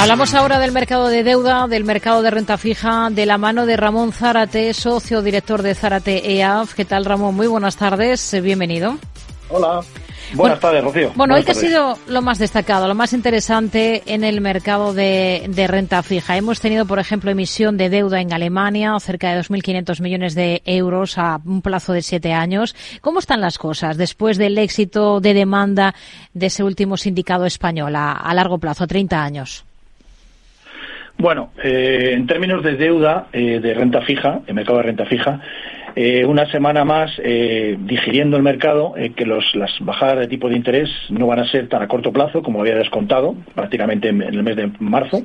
Hablamos ahora del mercado de deuda, del mercado de renta fija, de la mano de Ramón Zárate, socio director de Zárate EAF. ¿Qué tal, Ramón? Muy buenas tardes, eh, bienvenido. Hola. Buenas tardes, Rocío. Bueno, hoy que ha sido lo más destacado, lo más interesante en el mercado de, de, renta fija. Hemos tenido, por ejemplo, emisión de deuda en Alemania, cerca de 2.500 millones de euros a un plazo de siete años. ¿Cómo están las cosas después del éxito de demanda de ese último sindicado español a, a largo plazo, 30 años? Bueno, eh, en términos de deuda eh, de renta fija, el mercado de renta fija, eh, una semana más eh, digiriendo el mercado eh, que las bajadas de tipo de interés no van a ser tan a corto plazo como había descontado prácticamente en, el mes de marzo,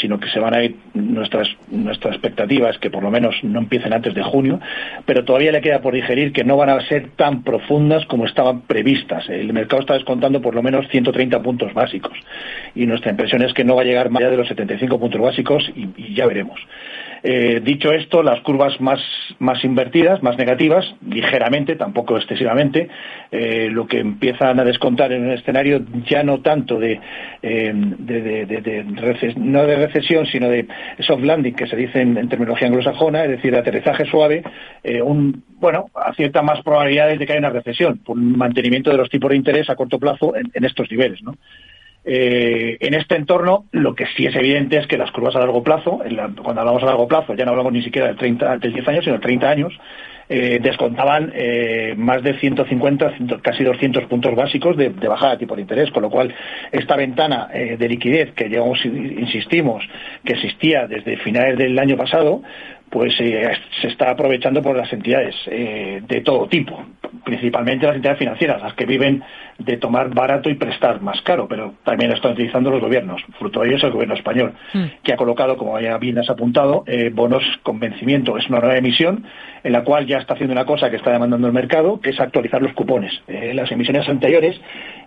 sino que se van a ir nuestras nuestra expectativa es que por lo menos no empiecen antes de junio, pero todavía le queda por digerir que no van a ser tan profundas como estaban previstas. El mercado está descontando por lo menos 130 puntos básicos y nuestra impresión es que no va a llegar más allá de los 75 puntos básicos y ya veremos. Eh, dicho esto, las curvas más, más invertidas, más negativas, ligeramente, tampoco excesivamente, eh, lo que empiezan a descontar en un escenario ya no tanto de, eh, de, de, no de recesión, sino de soft landing, que se dice en, terminología anglosajona, es decir, de aterrizaje suave, un, bueno, a más probabilidades de que haya una recesión, por un mantenimiento de los tipos de interés a corto plazo en, en estos niveles, ¿no? Eh, en este entorno, lo que sí es evidente es que las curvas a largo plazo, la, cuando hablamos a largo plazo, ya no hablamos ni siquiera del, 30, del 10 años, sino del 30 años, eh, descontaban eh, más de 150, casi 200 puntos básicos de, de, bajada de tipo de interés, con lo cual esta ventana de liquidez que llevamos, insistimos, que existía desde finales del año pasado, pues se está aprovechando por las entidades de todo tipo, principalmente las entidades financieras, las que viven de tomar barato y prestar más caro, pero también lo están utilizando los gobiernos. Fruto de ello es el gobierno español, mm. que ha colocado, como ya bien has apuntado, eh, bonos con vencimiento. Es una nueva emisión en la cual ya está haciendo una cosa que está demandando el mercado, que es actualizar los cupones. Eh, las emisiones anteriores,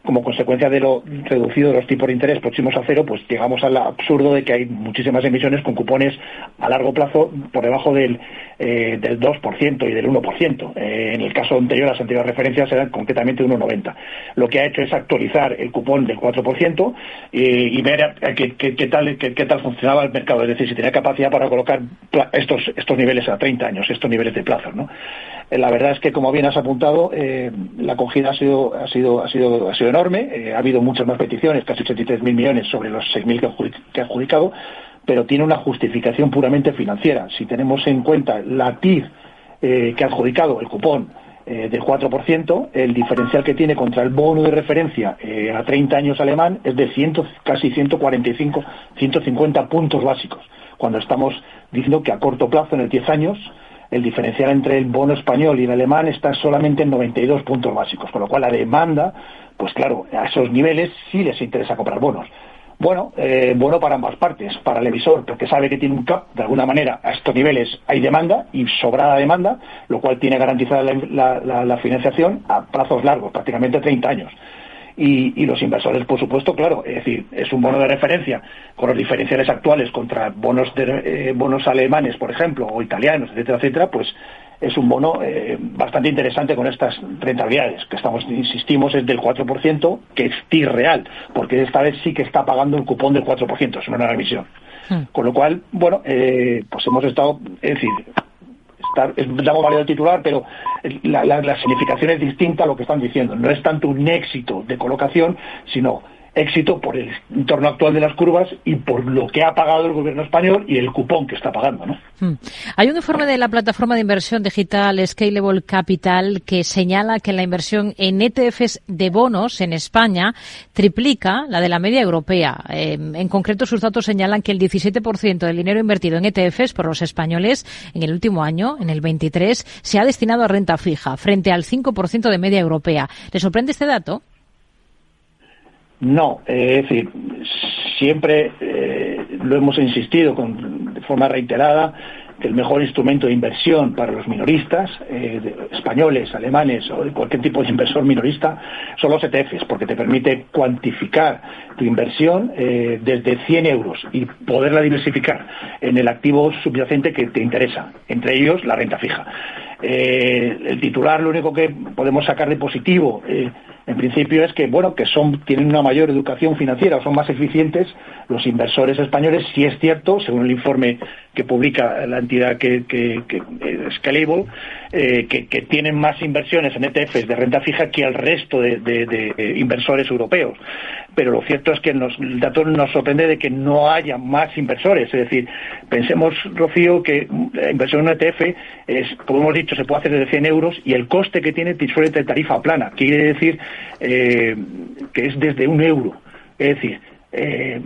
como consecuencia de lo reducido de los tipos de interés próximos a cero, pues llegamos al absurdo de que hay muchísimas emisiones con cupones a largo plazo por debajo del, eh, del 2% y del 1%. Eh, en el caso anterior, las anteriores referencias eran concretamente 1,90. Lo que ha hecho es actualizar el cupón del 4% eh, y ver qué, tal, qué, tal funcionaba el mercado, es decir, si tenía capacidad para colocar estos, estos niveles a 30 años, estos niveles de plazo. Eh, la verdad es que, como bien has apuntado, eh, la acogida ha sido, ha sido, ha sido, ha sido enorme. Eh, ha habido muchas más peticiones, casi 83.000 millones sobre los 6.000 que, ha adjudicado, pero tiene una justificación puramente financiera. Si tenemos en cuenta la TIR eh, que ha adjudicado el cupón eh, del 4%, el diferencial que tiene contra el bono de referencia eh, a 30 años alemán es de ciento, casi 145, 150 puntos básicos, cuando estamos diciendo que a corto plazo, en el 10 años, el diferencial entre el bono español y el alemán está solamente en 92 puntos básicos, con lo cual la demanda, pues claro, a esos niveles sí les interesa comprar bonos. Bueno, eh, bueno para ambas partes, para el emisor, porque sabe que tiene un cap, de alguna manera, a estos niveles hay demanda y sobrada demanda, lo cual tiene garantizada la, la, financiación a plazos largos, prácticamente 30 años. Y, y, los inversores, por supuesto, claro, es decir, es un bono de referencia con los diferenciales actuales contra bonos, de, eh, bonos alemanes, por ejemplo, o italianos, etcétera, etcétera, pues es un bono eh, bastante interesante con estas rentabilidades, que estamos, insistimos, es del 4%, que es TIR real, porque esta vez sí que está pagando el cupón del 4%, es una nueva emisión. Hmm. Con lo cual, bueno, eh, pues hemos estado, es decir, estar, damos valor al titular, pero la, la, la significación es distinta a lo que están diciendo. No es tanto un éxito de colocación, sino éxito por el entorno actual de las curvas y por lo que ha pagado el gobierno español y el cupón que está pagando. ¿no? Hmm. Hay un informe de la plataforma de inversión digital Scalable Capital que señala que la inversión en ETFs de bonos en España triplica la de la media europea. Eh, en concreto, sus datos señalan que el 17% del dinero invertido en ETFs por los españoles en el último año, en el 23, se ha destinado a renta fija, frente al 5% de media europea. ¿Le sorprende este dato? No, eh, es decir, siempre eh, lo hemos insistido con, de forma reiterada que el mejor instrumento de inversión para los minoristas, eh, españoles, alemanes o de cualquier tipo de inversor minorista, son los ETFs, porque te permite cuantificar tu inversión desde 100 euros y poderla diversificar en el activo subyacente que te interesa, entre ellos la renta fija. Eh, el titular, lo único que podemos sacar de positivo, eh, en principio, es que bueno que son tienen una mayor educación financiera son más eficientes los inversores españoles. Si es cierto, según el informe que publica la entidad que, que, que eh, Scalable, que, tienen más inversiones en ETFs de renta fija que el resto de, inversores europeos. Pero lo cierto es que nos, el dato nos sorprende de que no haya más inversores. Es decir, pensemos, Rocío, que la inversión en ETF es, como hemos dicho, se puede hacer desde 100 euros y el coste que tiene suele tener tarifa plana. Quiere decir eh, que es desde un euro. Es decir, eh,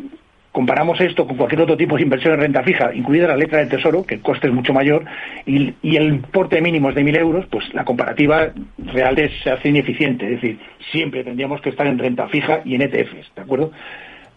comparamos esto con cualquier otro tipo de inversión en renta fija, incluida la letra del tesoro, que el coste es mucho mayor, y, y el importe mínimo es de 1.000 euros, pues la comparativa real es, se hace ineficiente. Es decir, siempre tendríamos que estar en renta fija y en ETFs, ¿de acuerdo?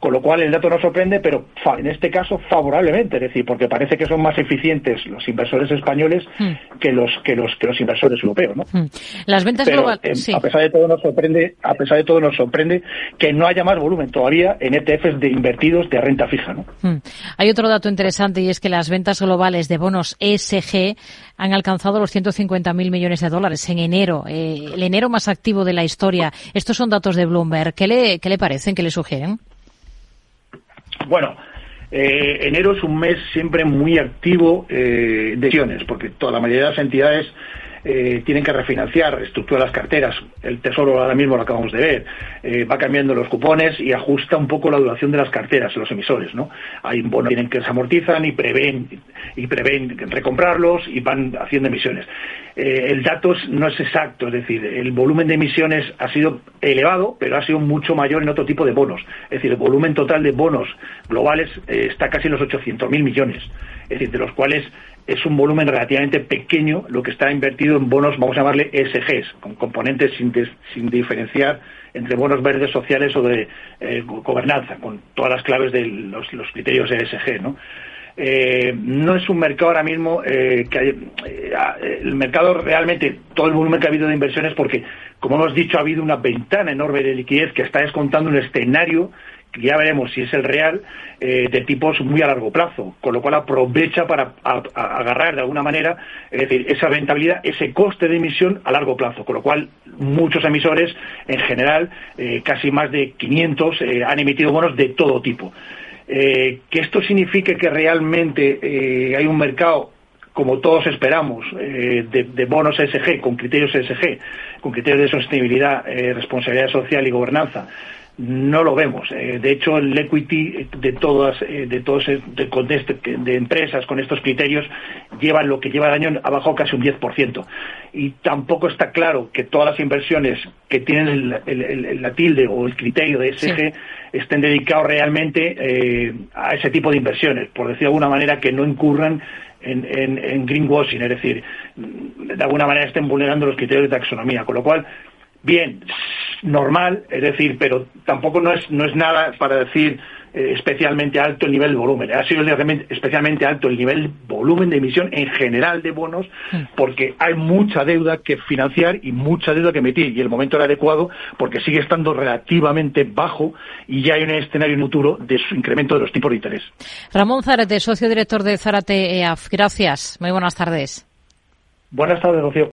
Con lo cual el dato no sorprende, pero en este caso favorablemente, es decir, porque parece que son más eficientes los inversores españoles mm. que los que los que los inversores europeos, ¿no? Mm. Las ventas globales. Eh, sí. A pesar de todo nos sorprende, a pesar de todo nos sorprende que no haya más volumen todavía en ETFs de invertidos de renta fija, ¿no? Mm. Hay otro dato interesante y es que las ventas globales de bonos ESG han alcanzado los 150.000 millones de dólares en enero, eh, el enero más activo de la historia. Estos son datos de Bloomberg. ¿Qué le, qué le parecen? ¿Qué le sugieren? Bueno, eh, enero es un mes siempre muy activo eh, de acciones, porque toda la mayoría de las entidades eh, tienen que refinanciar, reestructurar las carteras. El Tesoro ahora mismo lo acabamos de ver. Eh, va cambiando los cupones y ajusta un poco la duración de las carteras, los emisores, ¿no? Hay bonos tienen que se amortizan y prevén y prevén recomprarlos y van haciendo emisiones. Eh, el dato no es exacto, es decir, el volumen de emisiones ha sido elevado, pero ha sido mucho mayor en otro tipo de bonos. Es decir, el volumen total de bonos globales eh, está casi en los 800.000 millones, es decir, de los cuales es un volumen relativamente pequeño lo que está invertido en bonos, vamos a llamarle ESGs, con componentes sin, sin diferenciar entre bonos verdes sociales o de eh, gobernanza, con todas las claves de los, los criterios ESG, ¿no? Eh, no es un mercado ahora mismo eh, que hay, el mercado realmente todo el volumen que ha habido de inversiones porque como hemos dicho ha habido una ventana enorme de liquidez que está descontando un escenario ya veremos si es el real, eh, de tipos muy a largo plazo, con lo cual aprovecha para agarrar de alguna manera, es decir, esa rentabilidad, ese coste de emisión a largo plazo, con lo cual muchos emisores, en general, eh, casi más de 500, eh, han emitido bonos de todo tipo. Que esto signifique que realmente hay un mercado como todos esperamos, de, bonos ESG, con criterios ESG, con criterios de sostenibilidad, responsabilidad social y gobernanza, no lo vemos. Eh, de hecho, el equity de todas, eh, de todos de, de, de, empresas con estos criterios lleva lo que lleva el año ha bajado casi un 10%. Y tampoco está claro que todas las inversiones que tienen el, el, el, la tilde o el criterio de SG sí. estén dedicados realmente eh, a ese tipo de inversiones, por decir de alguna manera que no incurran en, en, en greenwashing, es decir, de alguna manera estén vulnerando los criterios de taxonomía, con lo cual bien, normal, es decir, pero tampoco no es, no es nada para decir eh, especialmente alto el nivel de volumen. Ha sido especialmente alto el nivel de volumen de emisión en general de bonos porque hay mucha deuda que financiar y mucha deuda que emitir y el momento era adecuado porque sigue estando relativamente bajo y ya hay un escenario futuro de su incremento de los tipos de interés. Ramón Zárate, socio director de Zárate EAF. Gracias. Muy buenas tardes. Buenas tardes, Rocío.